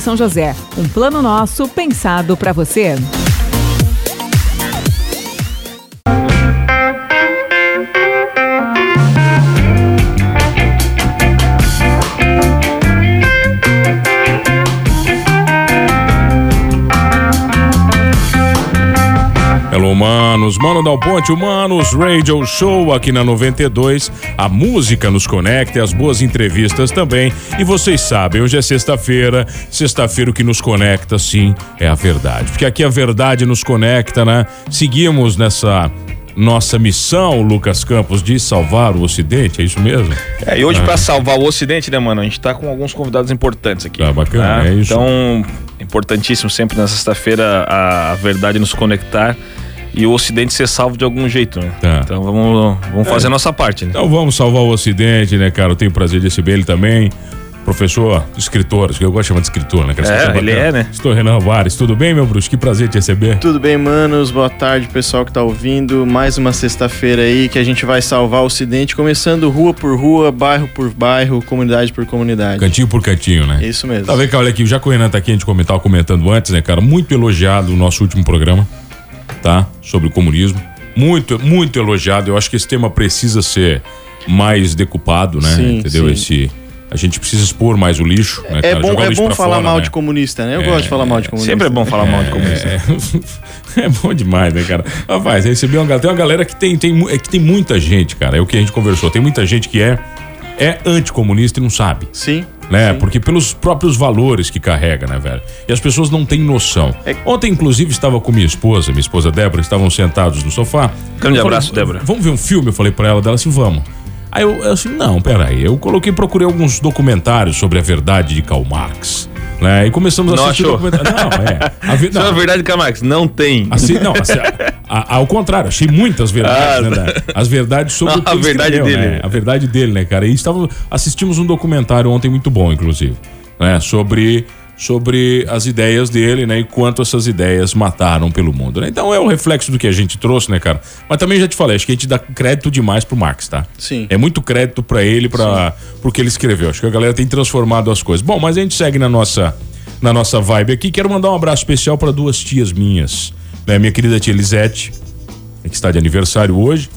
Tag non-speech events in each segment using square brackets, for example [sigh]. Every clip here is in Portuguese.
São José. Um plano nosso pensado para você. Humanos, Mano Dal Ponte, Humanos Radio Show aqui na 92. A música nos conecta e as boas entrevistas também. E vocês sabem, hoje é sexta-feira. Sexta-feira o que nos conecta, sim, é a verdade. Porque aqui a verdade nos conecta, né? Seguimos nessa nossa missão, Lucas Campos, de salvar o Ocidente, é isso mesmo? É, e hoje, para salvar o Ocidente, né, mano, a gente tá com alguns convidados importantes aqui. Tá bacana, né? é isso. Então, importantíssimo sempre na sexta-feira a, a verdade nos conectar e o Ocidente ser salvo de algum jeito, né? Tá. Então vamos, vamos fazer a nossa parte, né? Então vamos salvar o Ocidente, né, cara? Eu tenho o prazer de receber ele também. Professor, escritor, acho que eu gosto de chamar de escritor, né? cara? É, ele bacana. é, né? Estou Renan Vares. Tudo bem, meu bruxo? Que prazer te receber. Tudo bem, manos? Boa tarde, pessoal que tá ouvindo. Mais uma sexta-feira aí que a gente vai salvar o Ocidente, começando rua por rua, bairro por bairro, comunidade por comunidade. Cantinho por cantinho, né? Isso mesmo. Tá vendo, cara? Olha aqui, já que o Renan tá aqui, a gente comentava comentando antes, né, cara? Muito elogiado o nosso último programa, tá? Sobre o comunismo. Muito, muito elogiado. Eu acho que esse tema precisa ser mais decupado, né? Sim, Entendeu? sim. Esse. A gente precisa expor mais o lixo, né, É cara? bom, Jogar é bom falar fora, mal né? de comunista, né? Eu gosto de falar mal de comunista. Sempre é bom falar mal de comunista. É, [laughs] é bom demais, né, cara? Rapaz, recebi uma galera. Tem uma galera que tem, tem, é que tem muita gente, cara. É o que a gente conversou. Tem muita gente que é, é anticomunista e não sabe. Sim. Né? sim. Porque pelos próprios valores que carrega, né, velho? E as pessoas não têm noção. É- Ontem, inclusive, estava com minha esposa, minha esposa Débora, estavam sentados no sofá. Grande falei, abraço, Débora. Vamos ver um filme? Eu falei pra ela, dela assim, vamos. Aí eu, eu assim, não, peraí. Eu coloquei, procurei alguns documentários sobre a verdade de Karl Marx. Né? E começamos a Não assistir achou? documentários. Não, é. [laughs] A, Isso é não, a verdade, Camax, não tem. Assim, não, assim, a- a- ao contrário, achei muitas verdades, Ah, né, né? As verdades sobre [laughs] Ah, o que a verdade escreveu, dele. né? A verdade dele, né, cara? E estávamos, assistimos um documentário ontem muito bom, inclusive, né? Sobre, sobre as ideias dele, né? E quanto essas ideias mataram pelo mundo, né? Então é um reflexo do que a gente trouxe, né, cara? Mas também já te falei, acho que a gente dá crédito demais pro Marx, tá? Sim. É muito crédito pra ele, para pro que ele escreveu. Acho que a galera tem transformado as coisas. Bom, mas a gente segue na nossa na nossa vibe aqui. Quero mandar um abraço especial para duas tias minhas, né? Minha querida tia Elisete, que está de aniversário hoje.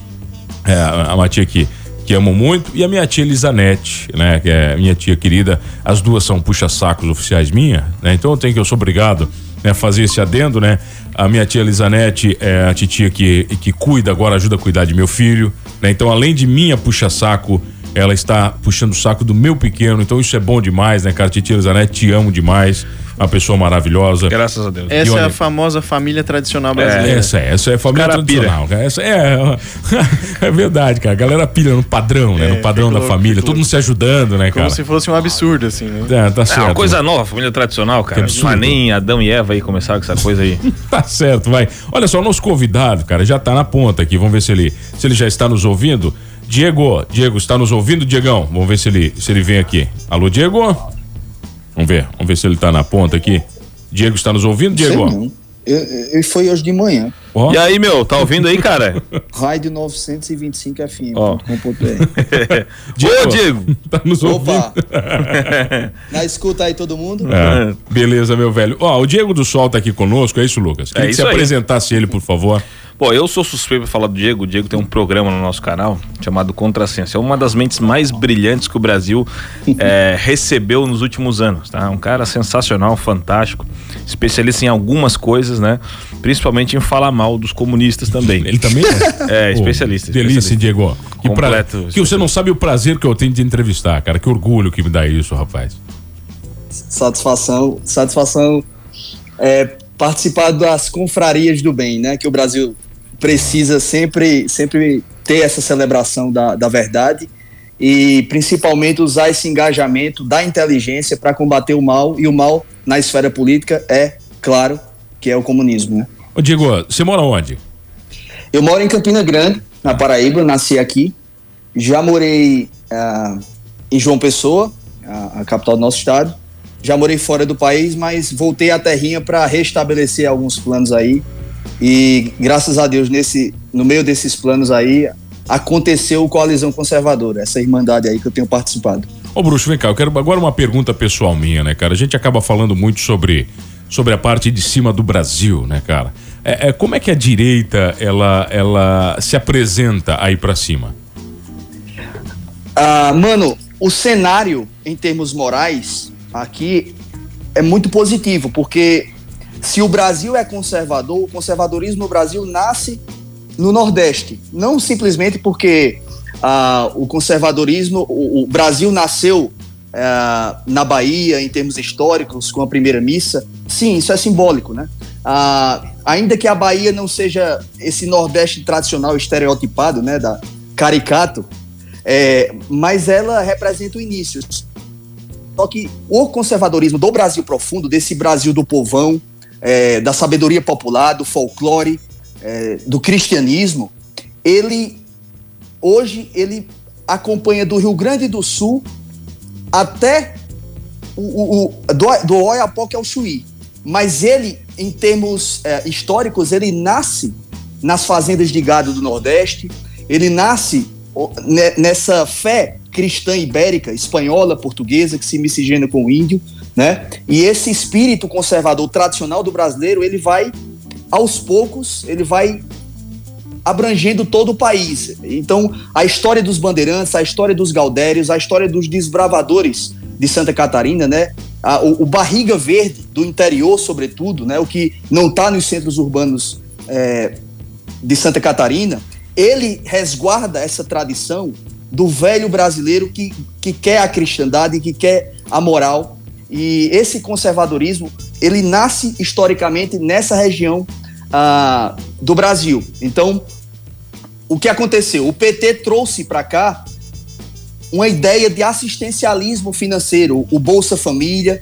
É, a- tia que que amo muito e a minha tia Elisanete, né, que é minha tia querida. As duas são puxa-sacos oficiais minha, né? Então eu tenho que eu sou obrigado né, a fazer esse adendo, né? A minha tia Elisanete é a titia que que cuida agora ajuda a cuidar de meu filho, né? Então além de minha puxa-saco ela está puxando o saco do meu pequeno, então isso é bom demais, né, cara? Titia Elizanete, te amo demais. Uma pessoa maravilhosa. Graças a Deus. Essa E é olha- a famosa família tradicional brasileira. Essa é, essa é a família tradicional. cara. Essa é, [laughs] é verdade, cara. A galera pilha no padrão, né? É, No padrão fica da louco, família. fica Todo mundo se ajudando, né, Como cara? se fosse um absurdo, assim, né? É, tá É certo. uma coisa nova, família tradicional, cara. é nem Adão e Eva aí começaram com essa coisa aí. [laughs] Tá certo, vai. Olha só, o nosso convidado, cara, já tá na ponta aqui. Vamos ver se ele, se ele já está nos ouvindo. Diego, Diego, está nos ouvindo, Diegão? Vamos ver se ele, se ele vem aqui. Alô, Diego? Vamos ver, vamos ver se ele tá na ponta aqui. Diego está nos ouvindo, Sei Diego? não. Eu, eu, foi hoje de manhã. Ó, E aí, meu, tá ouvindo aí, cara? Rádio 925 FM. Ó. [laughs] Diego. Ô, Diego! [laughs] Tá nos ouvindo? Opa! [laughs] Na escuta aí todo mundo? É, beleza, meu velho. Ó, o Diego do Sol tá aqui conosco, é isso, Lucas? Queria É que isso você aí. apresentasse ele, por favor. Pô, eu sou suspeito pra falar do Diego. O Diego tem um programa no nosso canal chamado Contrassenso. É uma das mentes mais brilhantes que o Brasil é, recebeu nos últimos anos, tá? Um cara sensacional, fantástico, especialista em algumas coisas, né? Principalmente em falar mal dos comunistas também. Ele também é? [laughs] É, especialista, Delícia, especialista. Diego. Que, pra- Completo que você não sabe o prazer que eu tenho de entrevistar, cara. Que orgulho que me dá isso, rapaz. Satisfação, satisfação é, participar das confrarias do bem, né? Que o Brasil precisa sempre, sempre ter essa celebração da, da verdade e principalmente usar esse engajamento da inteligência para combater o mal, e o mal na esfera política é, claro, que é o comunismo. Né? Ô Diego, você mora onde? Eu moro em Campina Grande, na Paraíba, nasci aqui. Já morei uh, em João Pessoa, a, a, capital do nosso estado. Já morei fora do país, mas voltei à terrinha para restabelecer alguns planos aí. E graças a Deus, nesse, no meio desses planos aí, aconteceu o Coalizão Conservadora, essa irmandade aí que eu tenho participado. Ô Bruxo, vem cá, eu quero agora uma pergunta pessoal minha, né, cara? A gente acaba falando muito sobre, sobre a parte de cima do Brasil, né, cara? É, é como é que a direita, ela, ela se apresenta aí para cima? Ah, mano, o cenário em termos morais aqui é muito positivo, porque se o Brasil é conservador, o conservadorismo no Brasil nasce no Nordeste. Não simplesmente porque ah, o conservadorismo, o, o Brasil nasceu ah, na Bahia, em termos históricos, com a primeira missa. Sim, isso é simbólico, né? Ah, ainda que a Bahia não seja esse Nordeste tradicional estereotipado, né, da caricato, é, mas ela representa o início. Só que o conservadorismo do Brasil profundo, desse Brasil do povão, é, da sabedoria popular, do folclore, é, do cristianismo, ele hoje ele acompanha do Rio Grande do Sul até o, o, do, do Oiapoque ao Chuí. Mas ele, em termos é, históricos, ele nasce nas fazendas de gado do Nordeste, ele nasce nessa fé cristã ibérica, espanhola, portuguesa, que se miscigena com o índio, né? E esse espírito conservador tradicional do brasileiro, ele vai aos poucos, ele vai abrangendo todo o país. Então, a história dos bandeirantes, a história dos gaudérios, a história dos desbravadores de Santa Catarina, né? A, o, o, barriga verde do interior, sobretudo, né? O que não está nos centros urbanos é, de Santa Catarina, ele resguarda essa tradição do velho brasileiro que, que quer a cristandade, que quer a moral. E esse conservadorismo, ele nasce historicamente nessa região ah, do Brasil. Então, o que aconteceu? O PT trouxe para cá uma ideia de assistencialismo financeiro, o Bolsa Família.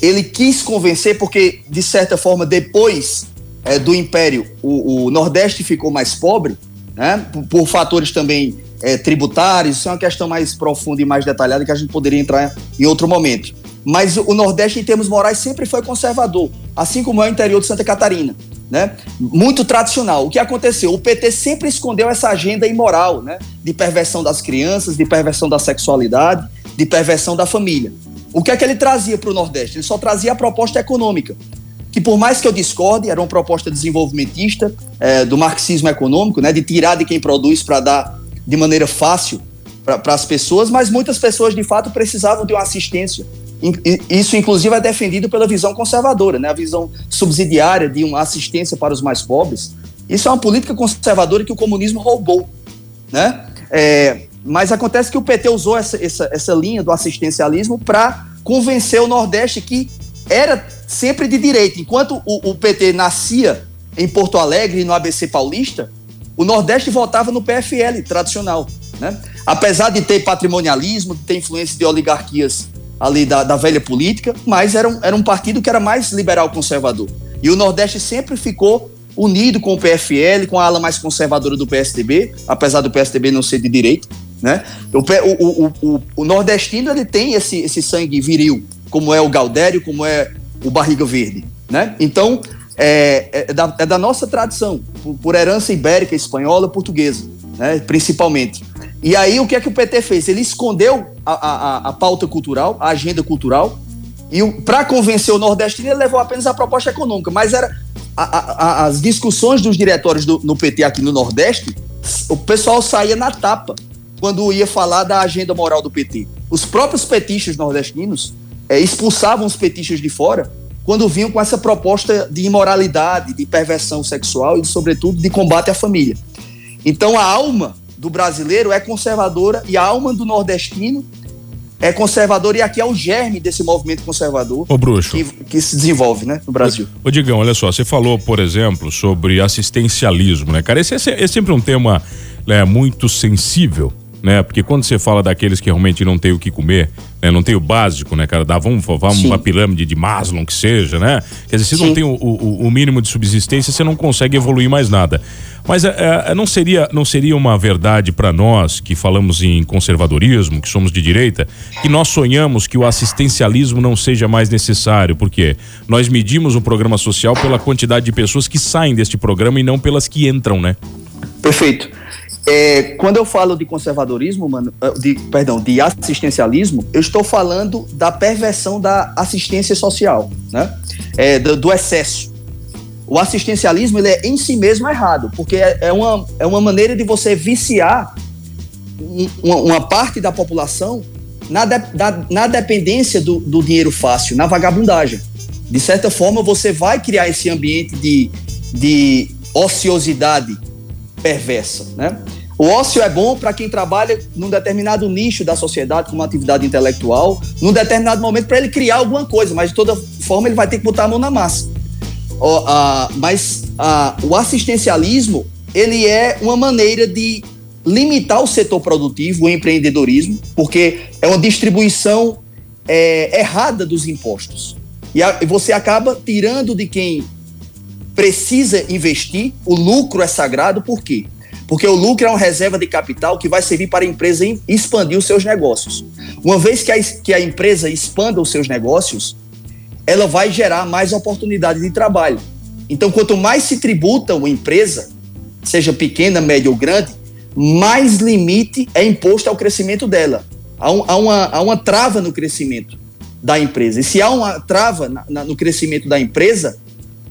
Ele quis convencer, porque, de certa forma, depois é, do Império, o, o Nordeste ficou mais pobre né? por, por fatores também é, tributários, isso é uma questão mais profunda e mais detalhada que a gente poderia entrar em outro momento. Mas o Nordeste, em termos morais, sempre foi conservador, assim como é o interior de Santa Catarina. Né? Muito tradicional. O que aconteceu? O PT sempre escondeu essa agenda imoral, né? De perversão das crianças, de perversão da sexualidade, de perversão da família. O que é que ele trazia para o Nordeste? Ele só trazia a proposta econômica que por mais que eu discorde, era uma proposta desenvolvimentista é, do marxismo econômico, né, de tirar de quem produz para dar de maneira fácil para as pessoas, mas muitas pessoas de fato precisavam de uma assistência. Isso, inclusive, é defendido pela visão conservadora, né, a visão subsidiária de uma assistência para os mais pobres. Isso é uma política conservadora que o comunismo roubou. Né? É, mas acontece que o PT usou essa, essa, essa linha do assistencialismo para convencer o Nordeste que era sempre de direita. Enquanto o, o PT nascia em Porto Alegre e no ABC Paulista, o Nordeste votava no PFL tradicional. Né? Apesar de ter patrimonialismo, de ter influência de oligarquias ali da, da velha política, mas era um, era um partido que era mais liberal conservador. E o Nordeste sempre ficou unido com o PFL, com a ala mais conservadora do PSDB, apesar do PSDB não ser de direita. Né? O, o, o, o, nordestino ele tem esse, esse sangue viril, como é o Galdério, como é o Barriga Verde. Né? Então, é, é, da, é da nossa tradição, por, por, herança ibérica, espanhola, portuguesa, né? principalmente. E aí, o que é que o PT fez? Ele escondeu a, a, a pauta cultural, a agenda cultural, e para convencer o nordestino, ele levou apenas a proposta econômica, mas era a, as discussões dos diretórios do, no PT aqui no Nordeste, o pessoal saía na tapa quando ia falar da agenda moral do PT. Os próprios petistas nordestinos é, expulsavam os petistas de fora quando vinham com essa proposta de imoralidade, de perversão sexual e, sobretudo, de combate à família. Então, a alma do brasileiro é conservadora e a alma do nordestino é conservadora e aqui é o germe desse movimento conservador Ô, bruxo. Que, que se desenvolve né, no Brasil. Ô, ô, Digão, olha só, você falou, por exemplo, sobre assistencialismo, né, cara? Esse, esse é sempre um tema né, muito sensível né? Porque quando você fala daqueles que realmente não tem o que comer, né? Não tem o básico, né, cara? Dá, vamos, vamos uma pirâmide de Maslow, que seja, né? Quer dizer, se Sim. não tem o, o, o, mínimo de subsistência, você não consegue evoluir mais nada. Mas é, é, não, seria, não seria uma verdade para nós que falamos em conservadorismo, que somos de direita, que nós sonhamos que o assistencialismo não seja mais necessário, porque nós medimos um programa social pela quantidade de pessoas que saem deste programa e não pelas que entram, né? Perfeito. É, quando eu falo de conservadorismo, mano, ah, de, perdão, de assistencialismo, eu estou falando da perversão da assistência social, né? É, do, do, excesso. O assistencialismo ele é em si mesmo errado, porque é, é uma, é uma maneira de você viciar uma, uma parte da população na, de, da, na dependência do, do dinheiro fácil, na vagabundagem. De certa forma, você vai criar esse ambiente de, de ociosidade perversa, né? O ócio é bom para quem trabalha num determinado nicho da sociedade, como atividade intelectual, num determinado momento para ele criar alguma coisa, mas de toda forma ele vai ter que botar a mão na massa. mas o assistencialismo ele é uma maneira de limitar o setor produtivo, o empreendedorismo, porque é uma distribuição é, errada dos impostos. E, a, e você acaba tirando de quem precisa investir, o lucro é sagrado, por quê? Porque o lucro é uma reserva de capital que vai servir para a empresa expandir os seus negócios. Uma vez que a, que a empresa expanda os seus negócios, ela vai gerar mais oportunidades de trabalho. Então, quanto mais se tributa uma empresa, seja pequena, média ou grande, mais limite é imposto ao crescimento dela. Há, um, há, uma, há uma trava no crescimento da empresa. E se há uma trava na, na, no crescimento da empresa,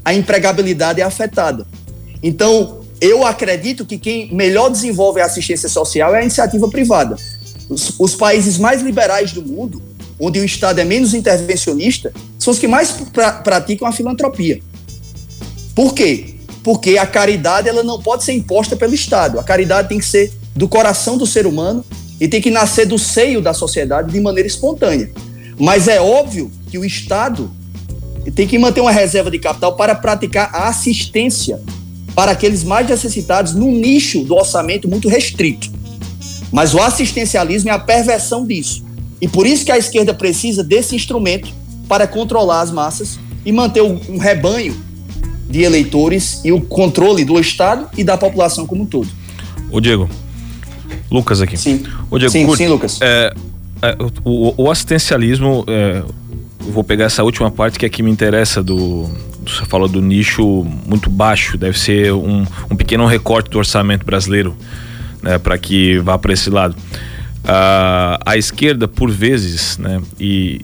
a empregabilidade é afetada. Então, eu acredito que quem melhor desenvolve a assistência social é a iniciativa privada. Os, os países mais liberais do mundo, onde o Estado é menos intervencionista, são os que mais pra, praticam a filantropia. Por quê? Porque a caridade ela não pode ser imposta pelo Estado. A caridade tem que ser do coração do ser humano e tem que nascer do seio da sociedade de maneira espontânea. Mas é óbvio que o Estado tem que manter uma reserva de capital para praticar a assistência para aqueles mais necessitados num nicho do orçamento muito restrito. Mas o assistencialismo é a perversão disso. E por isso que a esquerda precisa desse instrumento para controlar as massas e manter um rebanho de eleitores e o controle do Estado e da população como um todo. Ô Diego, Lucas aqui. Sim. Ô Diego, sim, sim Lucas. É, é, o, o, assistencialismo, é, vou pegar essa última parte que é que me interessa do, você falou do nicho muito baixo, deve ser um, um pequeno recorte do orçamento brasileiro, né, para que vá para esse lado. Uh, a esquerda, por vezes, né, e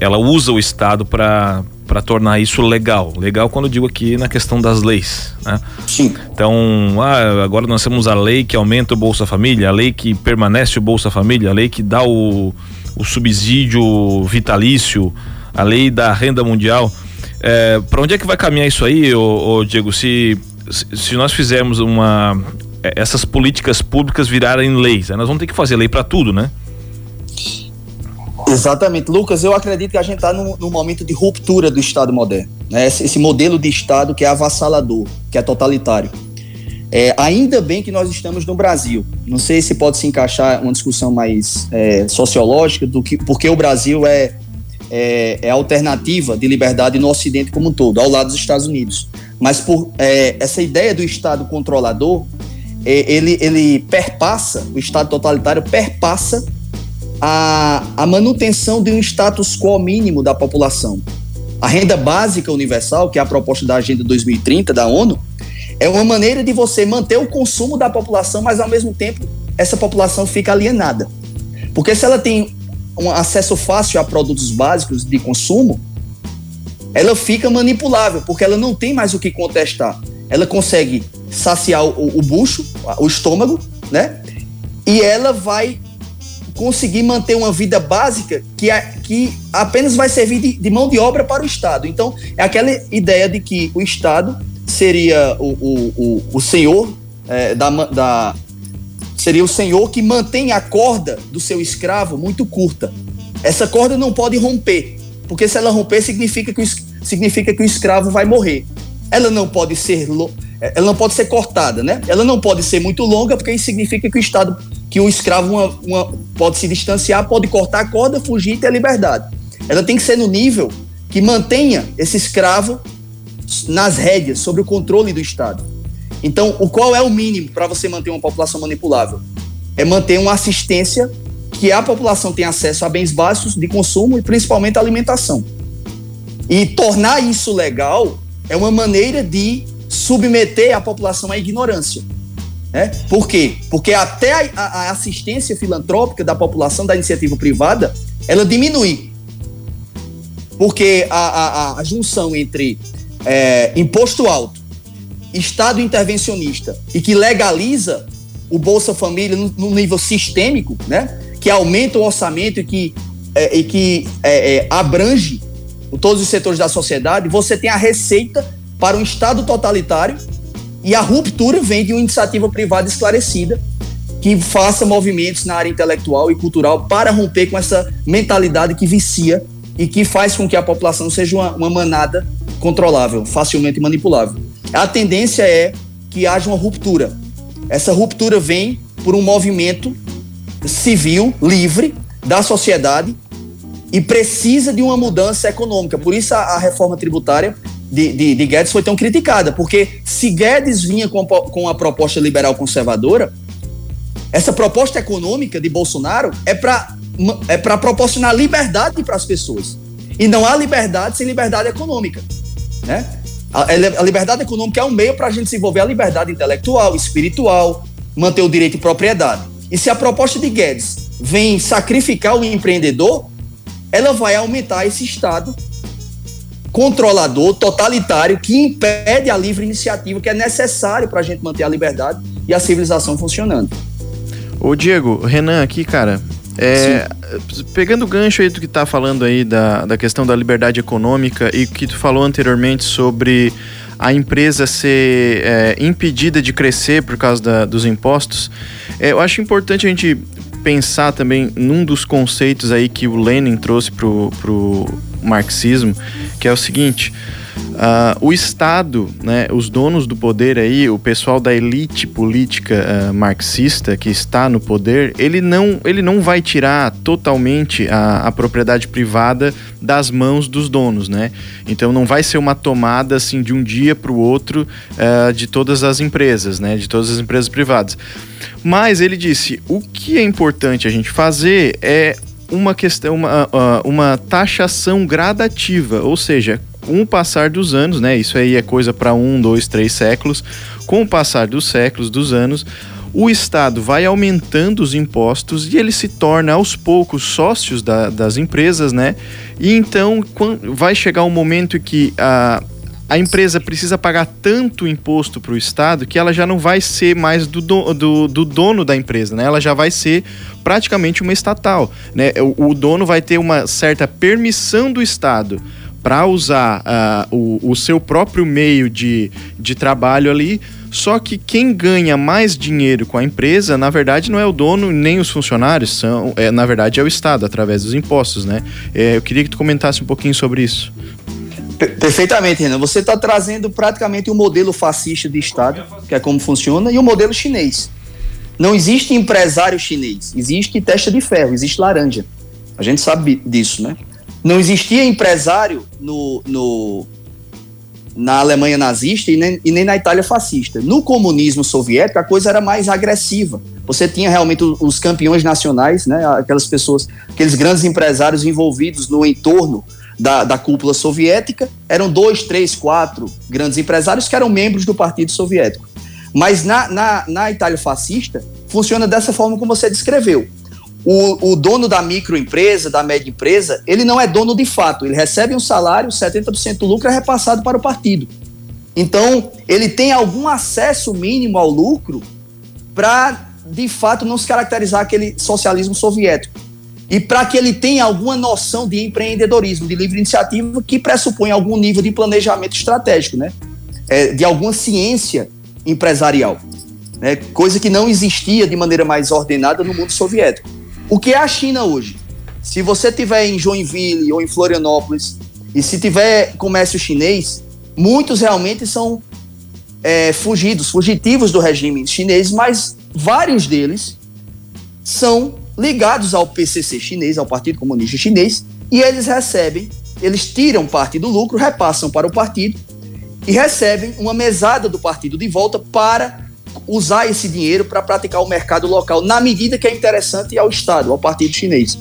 ela usa o Estado para para tornar isso legal. Legal quando eu digo aqui na questão das leis, né? Sim. Então, ah, agora nós temos a lei que aumenta o Bolsa Família, a lei que permanece o Bolsa Família, a lei que dá o, o subsídio vitalício, a lei da renda mundial. É, para onde é que vai caminhar isso aí, ô, ô Diego? Se, se nós fizermos uma é, essas políticas públicas virarem leis, né? nós vamos ter que fazer lei para tudo, né? Exatamente, Lucas. Eu acredito que a gente está num, num, momento de ruptura do Estado moderno, né? Esse, esse, modelo de Estado que é avassalador, que é totalitário. É, ainda bem que nós estamos no Brasil. Não sei se pode se encaixar uma discussão mais é, sociológica do que porque o Brasil é é, é alternativa de liberdade no Ocidente como um todo, ao lado dos Estados Unidos. Mas por é, essa ideia do Estado controlador, é, ele, ele perpassa, o Estado totalitário perpassa a, a manutenção de um status quo mínimo da população. A renda básica universal, que é a proposta da Agenda 2030 da ONU, é uma maneira de você manter o consumo da população, mas ao mesmo tempo essa população fica alienada. Porque se ela tem um acesso fácil a produtos básicos de consumo, ela fica manipulável, porque ela não tem mais o que contestar. Ela consegue saciar o, o bucho, o estômago, né? E ela vai conseguir manter uma vida básica que, que apenas vai servir de, de, mão de obra para o Estado. Então, é aquela ideia de que o Estado seria o, o, o, o senhor é, da, da, seria o senhor que mantém a corda do seu escravo muito curta. Essa corda não pode romper, porque se ela romper significa que o, significa que o escravo vai morrer. Ela não pode ser ela não pode ser cortada, né? Ela não pode ser muito longa, porque isso significa que o Estado que o escravo uma, uma, pode se distanciar, pode cortar a corda, fugir e ter liberdade. Ela tem que ser no nível que mantenha esse escravo nas rédeas, sobre o controle do Estado. Então, o qual é o mínimo para você manter uma população manipulável? É manter uma assistência que a população tenha acesso a bens básicos de consumo e principalmente alimentação. E tornar isso legal é uma maneira de submeter a população à ignorância. Né? Por quê? Porque até a, a assistência filantrópica da população da iniciativa privada, ela diminui. Porque a, a, a junção entre é, imposto alto, Estado intervencionista e que legaliza o Bolsa Família no, no nível sistêmico, né? que aumenta o orçamento e que, é, e que é, é abrange todos os setores da sociedade, você tem a receita para um Estado totalitário e a ruptura vem de uma iniciativa privada esclarecida que faça movimentos na área intelectual e cultural para romper com essa mentalidade que vicia e que faz com que a população seja uma, uma manada controlável, facilmente manipulável. A tendência é que haja uma ruptura. Essa ruptura vem por um movimento civil, livre, da sociedade e precisa de uma mudança econômica. Por isso a, a reforma tributária de, de, de, Guedes foi tão criticada, porque se Guedes vinha com, com a proposta liberal conservadora, essa proposta econômica de Bolsonaro é para é proporcionar liberdade para as pessoas. E não há liberdade sem liberdade econômica. Né? A, a liberdade econômica é um meio para a gente desenvolver a liberdade intelectual, espiritual, manter o direito de propriedade. E se a proposta de Guedes vem sacrificar o empreendedor, ela vai aumentar esse Estado controlador, totalitário, que impede a livre iniciativa que é necessário para a gente manter a liberdade e a civilização funcionando. Ô Diego, Renan aqui, cara, é, pegando o gancho aí do que tá falando aí da, da questão da liberdade econômica e que tu falou anteriormente sobre a empresa ser é, impedida de crescer por causa da, dos impostos, é, eu acho importante a gente pensar também num dos conceitos aí que o Lenin trouxe pro, pro marxismo, que é o seguinte: Uh, o Estado, né, os donos do poder aí, o pessoal da elite política uh, marxista que está no poder, ele não, ele não vai tirar totalmente a, a propriedade privada das mãos dos donos, né? Então não vai ser uma tomada assim de um dia para o outro uh, de todas as empresas, né? De todas as empresas privadas. Mas ele disse, o que é importante a gente fazer é uma questão, uma, uma taxação gradativa, ou seja, com o passar dos anos, né? Isso aí é coisa para um, dois, três séculos. Com o passar dos séculos, dos anos, o Estado vai aumentando os impostos e ele se torna aos poucos sócios da, das empresas, né? E então vai chegar um momento que a, a empresa precisa pagar tanto imposto para o Estado que ela já não vai ser mais do, do, do, dono da empresa, né? Ela já vai ser praticamente uma estatal, né? O, o dono vai ter uma certa permissão do Estado para usar uh, o, o seu próprio meio de, de trabalho ali. Só que quem ganha mais dinheiro com a empresa, na verdade, não é o dono nem os funcionários, são, é, na verdade, é o Estado, através dos impostos, né? É, eu queria que tu comentasse um pouquinho sobre isso. Perfeitamente, Renan. Você está trazendo praticamente o um modelo fascista de Estado, que é como funciona, e o um modelo chinês. Não existe empresário chinês, existe testa de ferro, existe laranja. A gente sabe disso, né? Não existia empresário no, no, na Alemanha nazista e nem, e nem na Itália fascista. No comunismo soviético, a coisa era mais agressiva. Você tinha realmente os campeões nacionais, né, aquelas pessoas, aqueles grandes empresários envolvidos no entorno da, da cúpula soviética. Eram dois, três, quatro grandes empresários que eram membros do Partido Soviético. Mas na, na, na Itália fascista, funciona dessa forma como você descreveu o, o dono da microempresa, da média empresa, ele não é dono de fato. Ele recebe um salário, 70% do lucro é repassado para o partido. Então, ele tem algum acesso mínimo ao lucro para, de fato, não se caracterizar aquele socialismo soviético. E para que ele tenha alguma noção de empreendedorismo, de livre iniciativa, que pressupõe algum nível de planejamento estratégico, né? É, de alguma ciência empresarial. Né? Coisa que não existia de maneira mais ordenada no mundo soviético. O que é a China hoje? Se você tiver em Joinville ou em Florianópolis e se tiver comércio chinês, muitos realmente são é, fugidos, fugitivos do regime chinês, mas vários deles são ligados ao PCC chinês, ao Partido Comunista Chinês, e eles recebem, eles tiram parte do lucro, repassam para o partido e recebem uma mesada do partido de volta para usar esse dinheiro para praticar o mercado local na medida que é interessante ao Estado, ao partido chinês.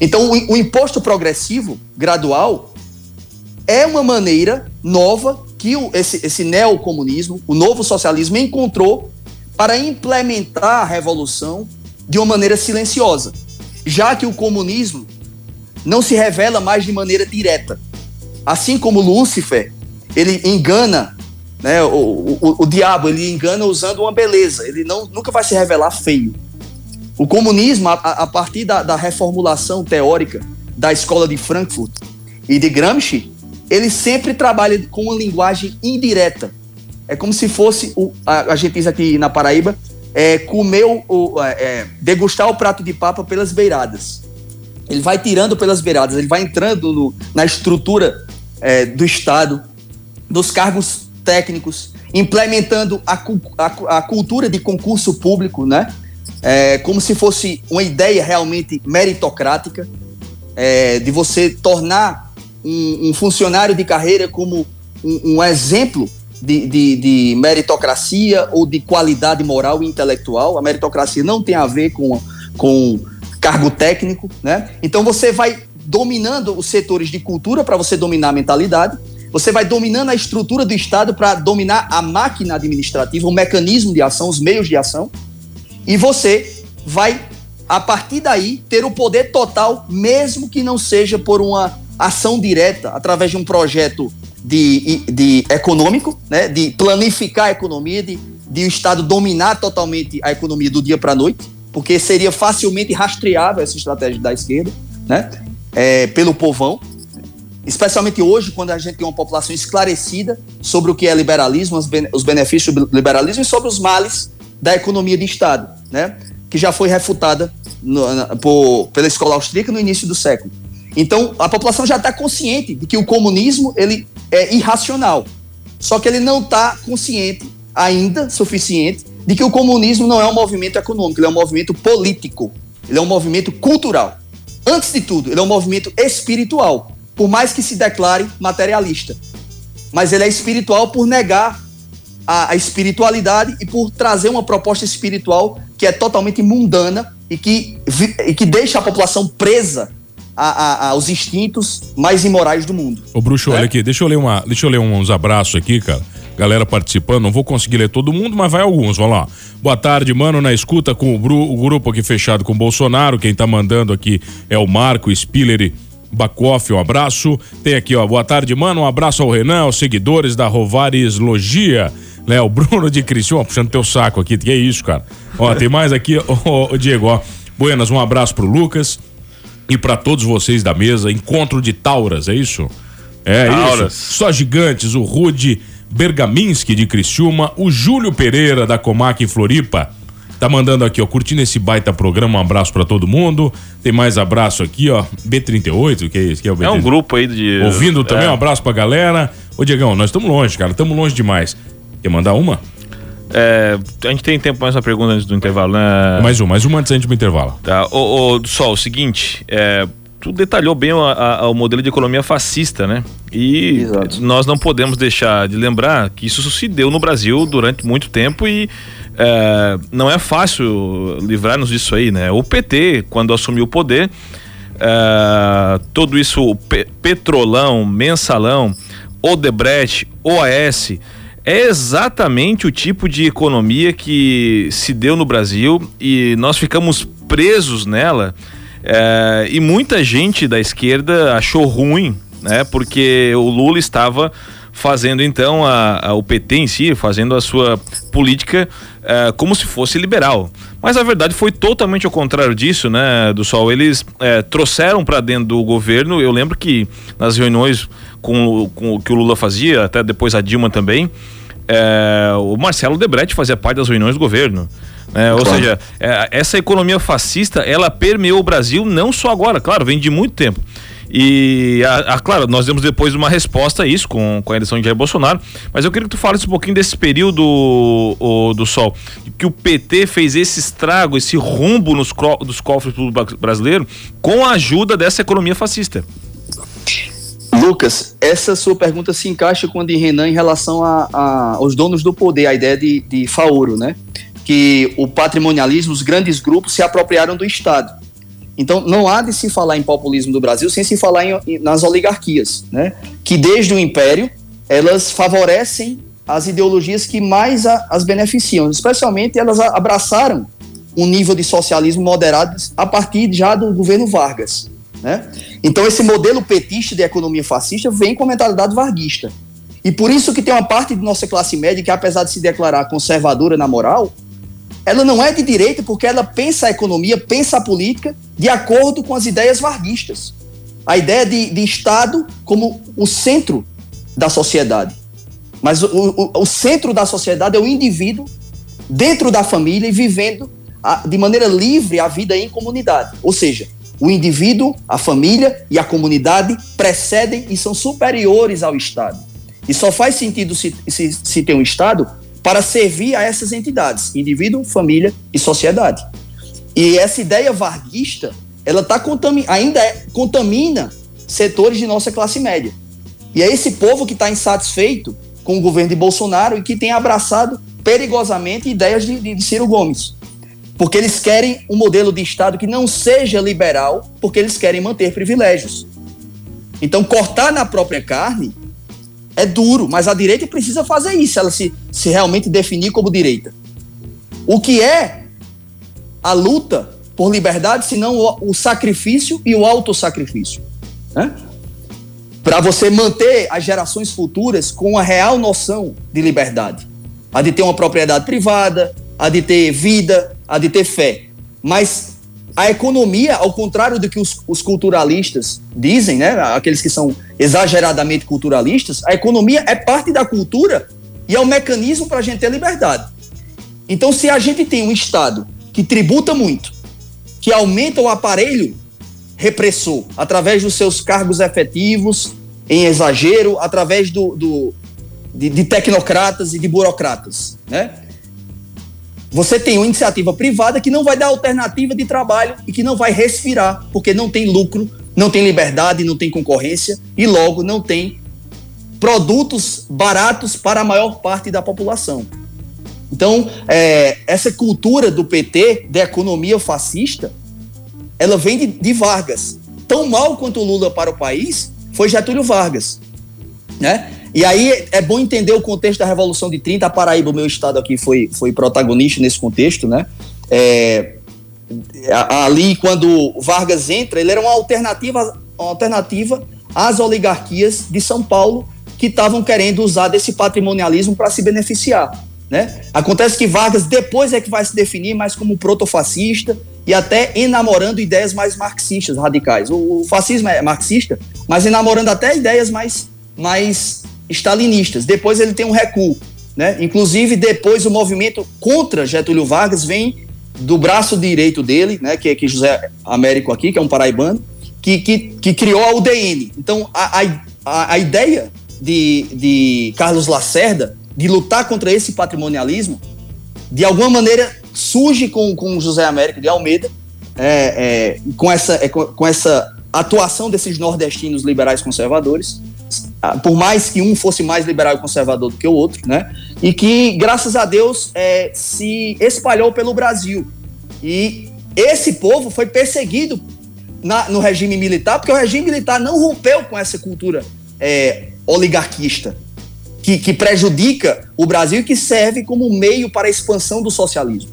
Então, o, o imposto progressivo gradual é uma maneira nova que o, esse, esse neocomunismo, o novo socialismo, encontrou para implementar a revolução de uma maneira silenciosa, já que o comunismo não se revela mais de maneira direta. Assim como Lúcifer, ele engana, né, o, o, o diabo, ele engana usando uma beleza, ele não, nunca vai se revelar feio. O comunismo, a, a partir da, da reformulação teórica da escola de Frankfurt e de Gramsci, ele sempre trabalha com uma linguagem indireta. É como se fosse, o, a, a gente diz aqui na Paraíba, é, comer o, é, é, degustar o prato de papa pelas beiradas. Ele vai tirando pelas beiradas, ele vai entrando no, na estrutura é, do Estado, dos cargos técnicos, implementando a, a, a cultura de concurso público, né? É, como se fosse uma ideia realmente meritocrática, é, de você tornar um, um, funcionário de carreira como um, um exemplo de, de, de, meritocracia ou de qualidade moral e intelectual. A meritocracia não tem a ver com, com cargo técnico, né? Então você vai dominando os setores de cultura para você dominar a mentalidade, você vai dominando a estrutura do Estado para dominar a máquina administrativa, o mecanismo de ação, os meios de ação, e você vai, a partir daí, ter o poder total, mesmo que não seja por uma ação direta, através de um projeto de, de econômico, né, de planificar a economia, de, de o Estado dominar totalmente a economia do dia para a noite, porque seria facilmente rastreável essa estratégia da esquerda, né, é, pelo povão, especialmente hoje, quando a gente tem uma população esclarecida sobre o que é liberalismo, os benefícios do liberalismo e sobre os males da economia de Estado, né, que já foi refutada no, na, por, pela escola austríaca no início do século. Então, a população já está consciente de que o comunismo ele é irracional. Só que ele não está consciente ainda suficiente de que o comunismo não é um movimento econômico, ele é um movimento político, ele é um movimento cultural. Antes de tudo, ele é um movimento espiritual, por mais que se declare materialista. Mas ele é espiritual por negar a, a espiritualidade e por trazer uma proposta espiritual que é totalmente mundana e que, e que deixa a população presa a, a, aos instintos mais imorais do mundo. Ô, Bruxo, é? olha aqui, deixa eu ler uma, deixa eu ler uns abraços aqui, cara. Galera participando, não vou conseguir ler todo mundo, mas vai alguns, vamos lá. Boa tarde, mano, na escuta com o, Bru, o grupo aqui fechado com o Bolsonaro, quem tá mandando aqui é o Marco Spiller Bacoff, um abraço. Tem aqui, ó, boa tarde, mano, um abraço ao Renan, aos seguidores da Rovares Logia, né, o Bruno de Criciúma, puxando teu saco aqui, que é isso, cara. Ó, tem mais aqui, [laughs] ó, Diego, ó. Buenas, um abraço pro Lucas e para todos vocês da mesa, encontro de Tauras, é isso? É Tauras. isso. Só gigantes, o Rude Bergaminski de Criciúma, o Júlio Pereira da Comac em Floripa. Tá mandando aqui, ó, curtindo esse baita programa, um abraço para todo mundo. Tem mais abraço aqui, ó, B38, que é isso? Que é, o B38. é um grupo aí de. Ouvindo também, é. um abraço pra galera. Ô, Diegão, nós estamos longe, cara, estamos longe demais. Quer mandar uma? É, a gente tem tempo mais uma pergunta antes do intervalo, né? Mais uma, mais uma antes do intervalo. Tá. Ô, ô Sol, o seguinte, é, tu detalhou bem o, a, o modelo de economia fascista, né? E Exato. nós não podemos deixar de lembrar que isso se deu no Brasil durante muito tempo e é, não é fácil livrar-nos disso aí, né? O PT, quando assumiu o poder, é, tudo isso, Petrolão, Mensalão, Odebrecht, OAS é exatamente o tipo de economia que se deu no Brasil e nós ficamos presos nela. É, e muita gente da esquerda achou ruim, né? Porque o Lula estava fazendo então a, a, o PT em si, fazendo a sua política é, como se fosse liberal. Mas a verdade foi totalmente ao contrário disso, né, do Sol. Eles é, trouxeram para dentro do governo. Eu lembro que nas reuniões com o que o Lula fazia, até depois a Dilma também, é, o Marcelo Debrecht fazia parte das reuniões do governo. É, ou seja, é, essa economia fascista ela permeou o Brasil não só agora, claro, vem de muito tempo. E, a, a, claro, nós demos depois uma resposta a isso com, com a eleição de Jair Bolsonaro, mas eu queria que tu falasse um pouquinho desse período o, do Sol, que o PT fez esse estrago, esse rumbo nos dos cofres brasileiros com a ajuda dessa economia fascista. Lucas, essa sua pergunta se encaixa com a de Renan em relação a, a, aos donos do poder, a ideia de, de Faoro, né? Que o patrimonialismo, os grandes grupos se apropriaram do Estado. Então, não há de se falar em populismo do Brasil sem se falar em, nas oligarquias, né? Que desde o Império, elas favorecem as ideologias que mais a, as beneficiam. Especialmente, elas abraçaram um nível de socialismo moderado a partir já do governo Vargas. Né? Então esse modelo petista de economia fascista vem com a mentalidade varguista. E por isso que tem uma parte de nossa classe média que, apesar de se declarar conservadora na moral, ela não é de direita porque ela pensa a economia, pensa a política de acordo com as ideias varguistas. A ideia de, de Estado como o centro da sociedade. Mas o, o, o centro da sociedade é o indivíduo dentro da família e vivendo a, de maneira livre a vida em comunidade. Ou seja, o indivíduo, a família e a comunidade precedem e são superiores ao Estado. E só faz sentido se, se, se ter um Estado para servir a essas entidades, indivíduo, família e sociedade. E essa ideia varguista, ela tá ainda é, contamina setores de nossa classe média. E é esse povo que está insatisfeito com o governo de Bolsonaro e que tem abraçado perigosamente ideias de, de Ciro Gomes. Porque eles querem um modelo de Estado que não seja liberal, porque eles querem manter privilégios. Então, cortar na própria carne é duro, mas a direita precisa fazer isso, ela se, se realmente definir como direita. O que é a luta por liberdade, senão o, o sacrifício e o autossacrifício? Né? Para você manter as gerações futuras com a real noção de liberdade. A de ter uma propriedade privada, a de ter vida, a de ter fé. Mas a economia, ao contrário do que os, os, culturalistas dizem, né, aqueles que são exageradamente culturalistas, a economia é parte da cultura e é um mecanismo para a gente ter liberdade. Então, se a gente tem um Estado que tributa muito, que aumenta o aparelho repressor através dos seus cargos efetivos, em exagero, através do, do de, de tecnocratas e de burocratas, né? Você tem uma iniciativa privada que não vai dar alternativa de trabalho e que não vai respirar, porque não tem lucro, não tem liberdade, não tem concorrência e logo não tem produtos baratos para a maior parte da população. Então, é, essa cultura do PT, da economia fascista, ela vem de, de Vargas. Tão mal quanto o Lula para o país foi Getúlio Vargas. Né? E aí é bom entender o contexto da Revolução de 30. A Paraíba, o meu estado aqui, foi, foi protagonista nesse contexto, né? É, ali, quando Vargas entra, ele era uma alternativa, uma alternativa às oligarquias de São Paulo que estavam querendo usar desse patrimonialismo para se beneficiar. Né? Acontece que Vargas depois é que vai se definir mais como protofascista e até enamorando ideias mais marxistas radicais. O, o fascismo é marxista, mas enamorando até ideias mais, mais stalinistas. Depois ele tem um recuo. Né? Inclusive, depois o movimento contra Getúlio Vargas vem do braço direito dele, né, que é que José Américo aqui, que é um paraibano, que, que, que criou a UDN. Então, a, a, a ideia de, de Carlos Lacerda de lutar contra esse patrimonialismo, de alguma maneira surge com, com José Américo de Almeida, é, é, com, essa, é, com essa atuação desses nordestinos liberais conservadores, por mais que um fosse mais liberal e conservador do que o outro, né? E que, graças a Deus, é, se espalhou pelo Brasil. E esse povo foi perseguido na, no regime militar, porque o regime militar não rompeu com essa cultura é, oligarquista, que, que prejudica o Brasil e que serve como meio para a expansão do socialismo.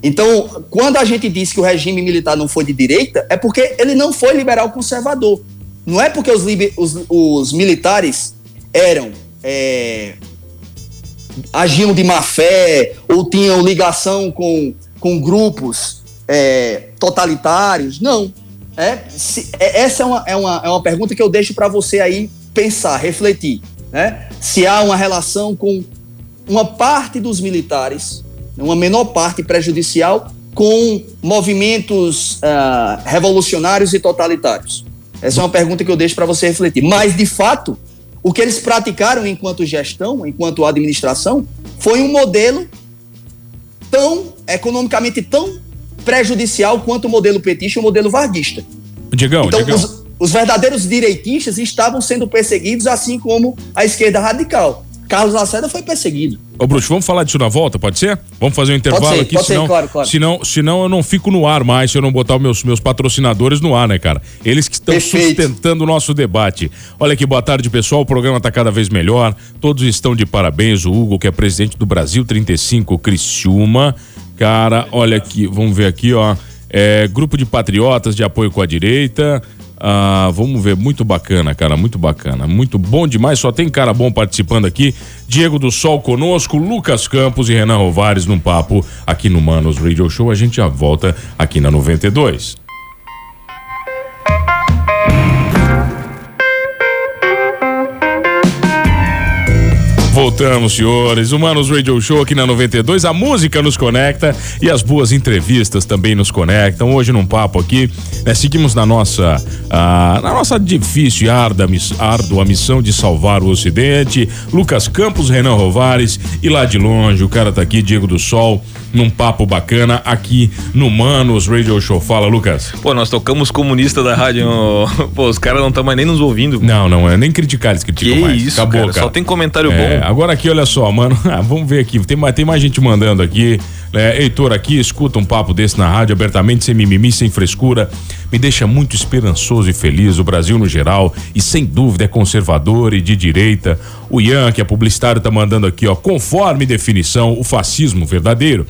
Então, quando a gente diz que o regime militar não foi de direita, é porque ele não foi liberal conservador. Não é porque os, os, os militares eram. É, agiam de má fé ou tinham ligação com, com grupos é, totalitários. Não. É, se, é, essa é uma, é, uma, é uma pergunta que eu deixo para você aí pensar, refletir. Né? Se há uma relação com uma parte dos militares, uma menor parte prejudicial, com movimentos uh, revolucionários e totalitários. Essa é uma pergunta que eu deixo para você refletir. Mas, de fato, o que eles praticaram enquanto gestão, enquanto administração, foi um modelo tão economicamente tão prejudicial quanto o modelo petista e o modelo varguista. Digão, então, Digão. Os, os verdadeiros direitistas estavam sendo perseguidos, assim como a esquerda radical. Carlos Lacerda foi perseguido. Ô, Bruxo, vamos falar disso na volta, pode ser? Vamos fazer um intervalo ser, aqui, pode ser, senão, claro, claro. senão, senão eu não fico no ar mais se eu não botar os meus, meus patrocinadores no ar, né, cara? Eles que estão Perfeito. sustentando o nosso debate. Olha que boa tarde, pessoal. O programa tá cada vez melhor. Todos estão de parabéns. O Hugo, que é presidente do Brasil 35, Criciúma. Cara, olha aqui, vamos ver aqui, ó. É, grupo de patriotas de apoio com a direita. Ah, vamos ver, muito bacana, cara, muito bacana, muito bom demais. Só tem cara bom participando aqui. Diego do Sol conosco, Lucas Campos e Renan Rovares num papo aqui no Manos Radio Show. A gente já volta aqui na 92. Voltamos, senhores. Humanos Radio Show aqui na 92. A música nos conecta e as boas entrevistas também nos conectam. Hoje num papo aqui, né, seguimos na nossa ah, na nossa difícil e árdua, árdua missão de salvar o Ocidente. Lucas Campos, Renan Rovares e lá de longe o cara tá aqui, Diego do Sol, num papo bacana aqui no Manos Radio Show. Fala, Lucas. Pô, nós tocamos comunista da rádio. [laughs] Pô, os caras não estão mais nem nos ouvindo. Não, não é nem criticar, eles Que criticam mais. isso, Acabou, cara. cara. Só tem comentário É, bom. Agora aqui, olha só, mano. [laughs] Ah, vamos ver aqui. Tem mais, tem mais gente mandando aqui. É, Heitor aqui, escuta um papo desse na rádio, abertamente, sem mimimi, sem frescura. Me deixa muito esperançoso e feliz. O Brasil, no geral, e sem dúvida é conservador e de direita. O Ian, que é publicitário, tá mandando aqui, ó. Conforme definição, o fascismo verdadeiro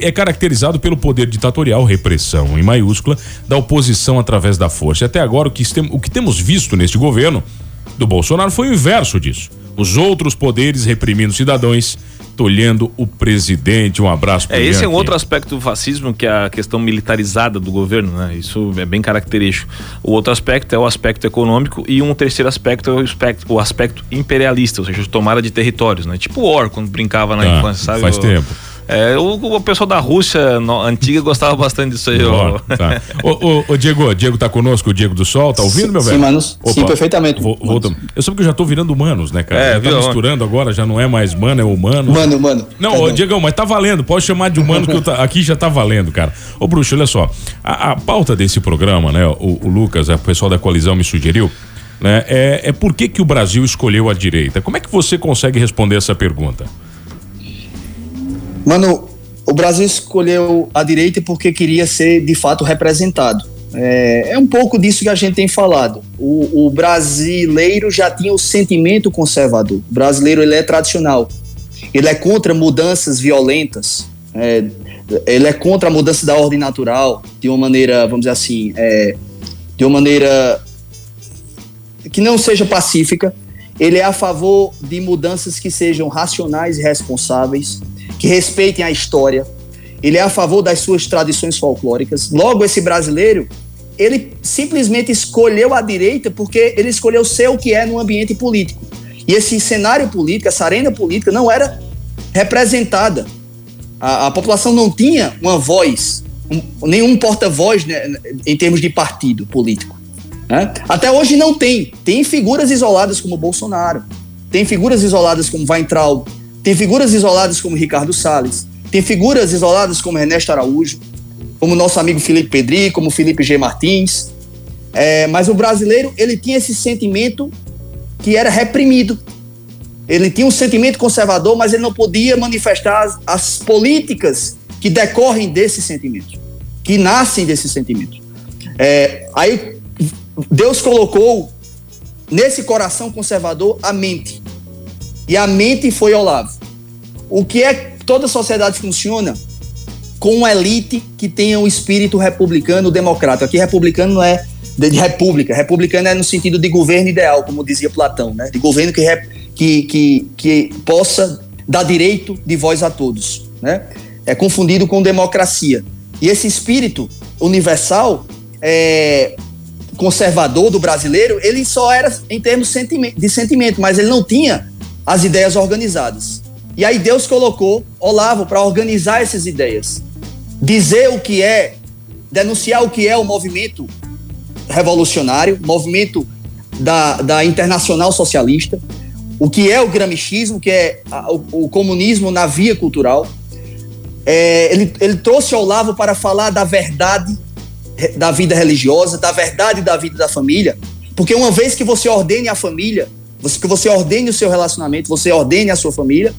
é caracterizado pelo poder ditatorial, repressão em maiúscula, da oposição através da força. E até agora, o que, o que temos visto neste governo do Bolsonaro foi o inverso disso. Os outros poderes reprimindo cidadãos, tolhendo o presidente. Um abraço É, esse é um outro aspecto do fascismo, que é a questão militarizada do governo, né? Isso é bem característico. O outro aspecto é o aspecto econômico e um terceiro aspecto é o aspecto, o aspecto imperialista, ou seja, tomada de territórios, né? Tipo o Or, quando brincava na Ah, infância, sabe? faz O- tempo. É, o, o pessoal da Rússia no- antiga gostava bastante disso aí. Ó, tá. Ô, ô, ô, Diego, Diego tá conosco, o Diego do Sol, tá ouvindo, Sim, meu sim, velho? Manos. Sim, perfeitamente. Vo- voltamos. Eu soube que eu já tô virando humanos, né, cara? É, Já tá viu? misturando agora, já não é mais mano, é humano. Mano, mano. Não, perdão. ô, Diegão, mas tá valendo. Pode chamar de humano que eu tá- aqui já tá valendo, cara. Ô, Bruxo, olha só. A, a pauta desse programa, né? O, o Lucas, o pessoal da coalizão me sugeriu, né? É, é por que, que o Brasil escolheu a direita? Como é que você consegue responder essa pergunta? Mano, o Brasil escolheu a direita porque queria ser de fato representado. É, é um pouco disso que a gente tem falado. O, o brasileiro já tinha o sentimento conservador. O brasileiro ele é tradicional. Ele é contra mudanças violentas. é, ele é contra a mudança da ordem natural de uma maneira, vamos dizer assim, é, de uma maneira que não seja pacífica. Ele é a favor de mudanças que sejam racionais e responsáveis, que respeitem a história. Ele é a favor das suas tradições folclóricas. Logo, esse brasileiro, ele simplesmente escolheu a direita porque ele escolheu ser o que é no ambiente político. E esse cenário político, essa arena política não era representada. A, a população não tinha uma voz, um- nenhum porta-voz né, em termos de partido político. né? Até hoje não tem. Tem figuras isoladas como Bolsonaro, tem figuras isoladas como Weintraub, tem figuras isoladas como Ricardo Salles, tem figuras isoladas como Ernesto Araújo, como nosso amigo Felipe Pedri, como Felipe G. Martins. É, mas o brasileiro, ele tinha esse sentimento que era reprimido. Ele tinha um sentimento conservador, mas ele não podia manifestar as, as políticas que decorrem desse sentimento, que nascem desse sentimento. É, aí Deus colocou nesse coração conservador a mente. E a mente foi Olavo. O que é toda sociedade funciona com uma elite que tenha um espírito republicano democrático. Aqui republicano não é de de república, republicano é no sentido de governo ideal, como dizia Platão, né? De governo que, que, que, que possa dar direito de voz a todos, né? É confundido com democracia. E esse espírito universal é, conservador do brasileiro, ele só era em termos de sentimento, mas ele não tinha as ideias organizadas. E aí Deus colocou Olavo para organizar essas ideias, dizer o que é, denunciar o que é o movimento revolucionário, movimento da, da Internacional Socialista, o que é o gramichismo, que é a, o, o, comunismo na via cultural. É, ele, ele trouxe Olavo para falar da verdade da vida religiosa, da verdade da vida da família, porque uma vez que você ordene a família, que você ordene o seu relacionamento, você ordene a sua família,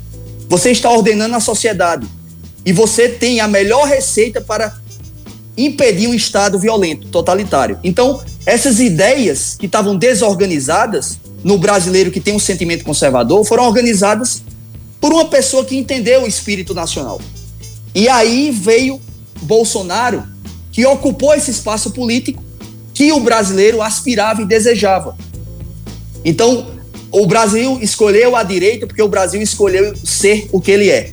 você está ordenando a sociedade. E você tem a melhor receita para impedir um Estado violento, totalitário. Então, essas ideias que estavam desorganizadas no brasileiro que tem um sentimento conservador foram organizadas por uma pessoa que entendeu o espírito nacional. E aí veio Bolsonaro, que ocupou esse espaço político que o brasileiro aspirava e desejava. Então, o Brasil escolheu a direita porque o Brasil escolheu ser o que ele é.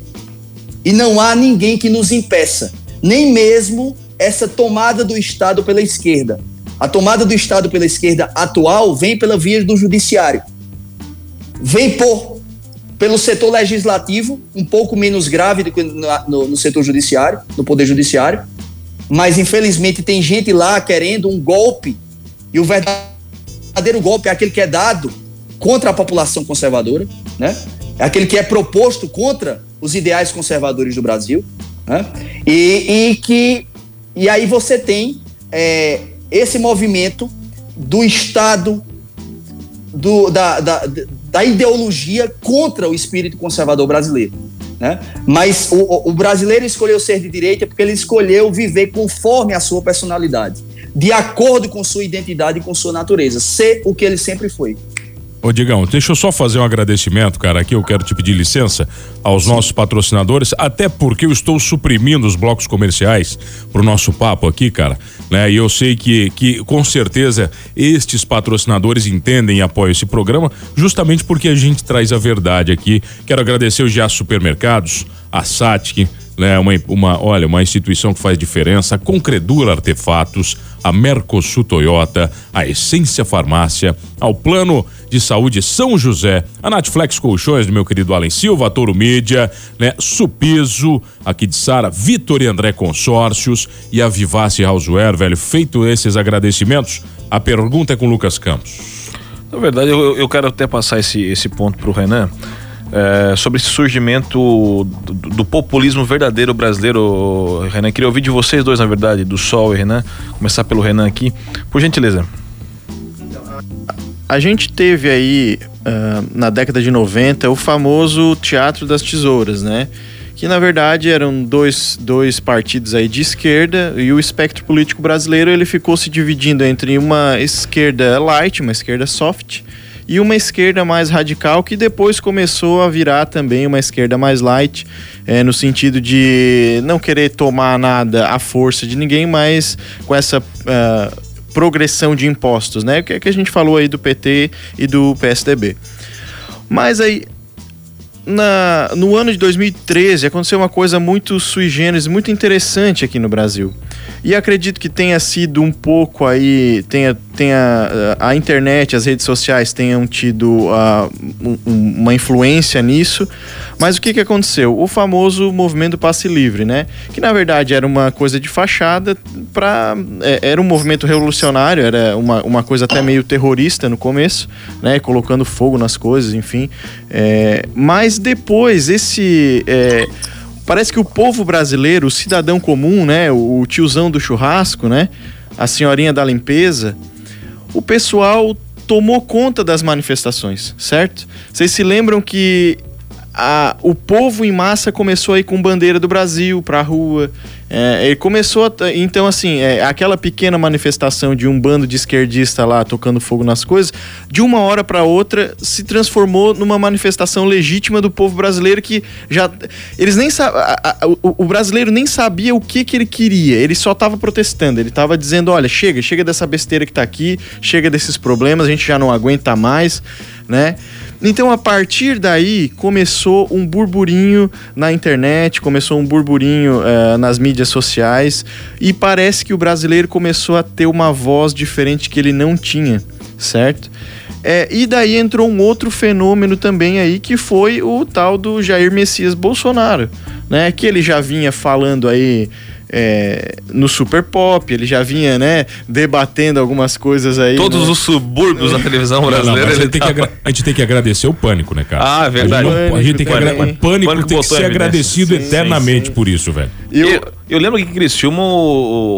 E não há ninguém que nos impeça, nem mesmo essa tomada do Estado pela esquerda. A tomada do Estado pela esquerda atual vem pela via do judiciário. Vem por pelo setor legislativo, um pouco menos grave do que no, no, no setor judiciário, no poder judiciário. Mas infelizmente tem gente lá querendo um golpe. E o verdadeiro golpe é aquele que é dado contra a população conservadora, né? É aquele que é proposto contra os ideais conservadores do Brasil, né? E, e que e aí você tem é, esse movimento do Estado, do, da, da, da, ideologia contra o espírito conservador brasileiro. Né? Mas o, o brasileiro escolheu ser de direita porque ele escolheu viver conforme a sua personalidade, de acordo com sua identidade e com sua natureza, ser o que ele sempre foi. Ô Digão, deixa eu só fazer um agradecimento, cara. Aqui eu quero te pedir licença aos Sim. nossos patrocinadores, até porque eu estou suprimindo os blocos comerciais pro nosso papo aqui, cara. Né? E eu sei que, que com certeza estes patrocinadores entendem e apoiam esse programa, justamente porque a gente traz a verdade aqui. Quero agradecer o Já Supermercados, a Satic, né? Uma, uma, olha, uma instituição que faz diferença, a Concredura Artefatos, a Mercosul Toyota, a Essência Farmácia, ao Plano de Saúde São José, a Natflex Colchões do meu querido Allen Silva, a Toro Mídia, né? Supiso, aqui de Sara, Vitor e André Consórcios e a Vivace Houseware, velho. Feito esses agradecimentos, a pergunta é com Lucas Campos. Na verdade, eu, eu quero até passar esse, esse ponto pro Renan é, sobre esse surgimento do, do, populismo verdadeiro brasileiro, Renan. Queria ouvir de vocês dois, na verdade, do Sol e Renan. Começar pelo Renan aqui, por gentileza. A gente teve aí, uh, na década de 90, o famoso Teatro das Tesouras, né? que na verdade eram dois, dois partidos aí de esquerda e o espectro político brasileiro ele ficou se dividindo entre uma esquerda light, uma esquerda soft e uma esquerda mais radical que depois começou a virar também uma esquerda mais light, é, no sentido de não querer tomar nada à força de ninguém, mas com essa. Uh, progressão de impostos, né? Que é que a gente falou aí do PT e do PSDB. Mas aí na, no ano de 2013 aconteceu uma coisa muito sui generis, muito interessante aqui no Brasil. E acredito que tenha sido um pouco aí, tenha, tenha a internet, as redes sociais tenham tido uh, um, uma influência nisso. Mas o que, que aconteceu? O famoso movimento passe livre, né? Que na verdade era uma coisa de fachada para é, era um movimento revolucionário, era uma, uma coisa até meio terrorista no começo, né? Colocando fogo nas coisas, enfim. É, mas depois esse é, parece que o povo brasileiro, o cidadão comum, né, o tiozão do churrasco, né, a senhorinha da limpeza, o pessoal tomou conta das manifestações, certo? Vocês se lembram que a, o povo em massa começou a ir com bandeira do Brasil para a rua, é, começou, a, então assim, é, aquela pequena manifestação de um bando de esquerdista lá tocando fogo nas coisas, de uma hora para outra se transformou numa manifestação legítima do povo brasileiro que já eles nem o, o brasileiro nem sabia o que que ele queria, ele só estava protestando, ele estava dizendo, olha, chega, chega dessa besteira que está aqui, chega desses problemas, a gente já não aguenta mais, né? Então, a partir daí, começou um burburinho na internet, começou um burburinho uh, nas mídias sociais, e parece que o brasileiro começou a ter uma voz diferente que ele não tinha, certo? É, e daí entrou um outro fenômeno também aí, que foi o tal do Jair Messias Bolsonaro, né? Que ele já vinha falando aí é, no Super Pop, ele já vinha, né, debatendo algumas coisas aí. Todos né? os subúrbios da televisão brasileira. Não, a, gente tava... a, gente tem que agradecer o pânico, né, cara? Ah, é verdade. A gente, não, a gente tem que agradecer. O pânico, pânico tem que ser agradecido sim, eternamente sim. por isso, velho. Eu, eu, lembro que em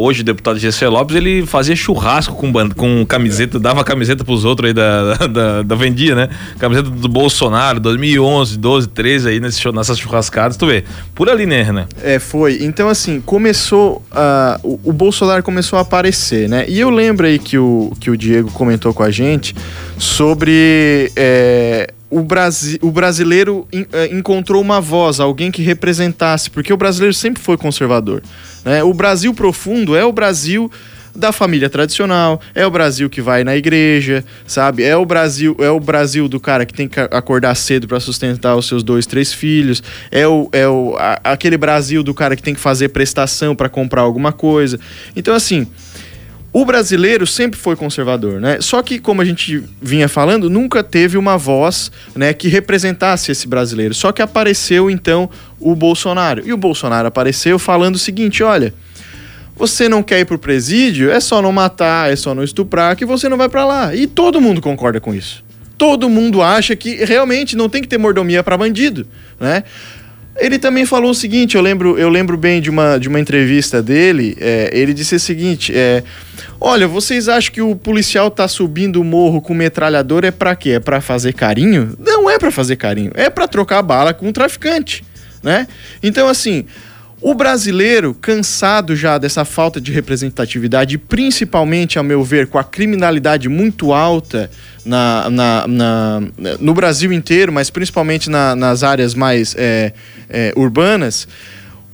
hoje deputado GC Lopes, ele fazia churrasco com, com camiseta, dava camiseta pros outros aí da, da, da, da vendia, né? Camiseta do Bolsonaro, 2011, 12, 13 aí nesse, nessas churrascadas, tu vê. Por ali, né, Renan? É, foi. Então, assim, começou. Uh, o, o, Bolsonaro começou a aparecer, né? E eu lembro aí que o, que o Diego comentou com a gente sobre. É, o, Brasi o brasileiro uh, encontrou uma voz, alguém que representasse, porque o brasileiro sempre foi conservador. Né? O Brasil profundo é o Brasil da família tradicional, é o Brasil que vai na igreja, sabe? É o Brasil, é o Brasil do cara que tem que acordar cedo para sustentar os seus dois, três filhos, é o, é o a, aquele Brasil do cara que tem que fazer prestação para comprar alguma coisa. Então assim, o brasileiro sempre foi conservador, né? Só que, como a gente vinha falando, nunca teve uma voz né, que representasse esse brasileiro. Só que apareceu, então, o Bolsonaro. E o Bolsonaro apareceu falando o seguinte: olha, você não quer ir pro presídio, é só não matar, é só não estuprar, que você não vai para lá. E todo mundo concorda com isso. Todo mundo acha que realmente não tem que ter mordomia para bandido, né? Ele também falou o seguinte, eu lembro, eu lembro bem de uma, de uma entrevista dele, é, ele disse o seguinte, é, olha, vocês acham que o policial tá subindo o morro com metralhador é para quê? É para fazer carinho? Não é para fazer carinho, é para trocar bala com um traficante, né? Então assim, o brasileiro, cansado já dessa falta de representatividade, principalmente, a meu ver, com a criminalidade muito alta na, na, na no Brasil inteiro, mas principalmente na, nas áreas mais é, é, urbanas,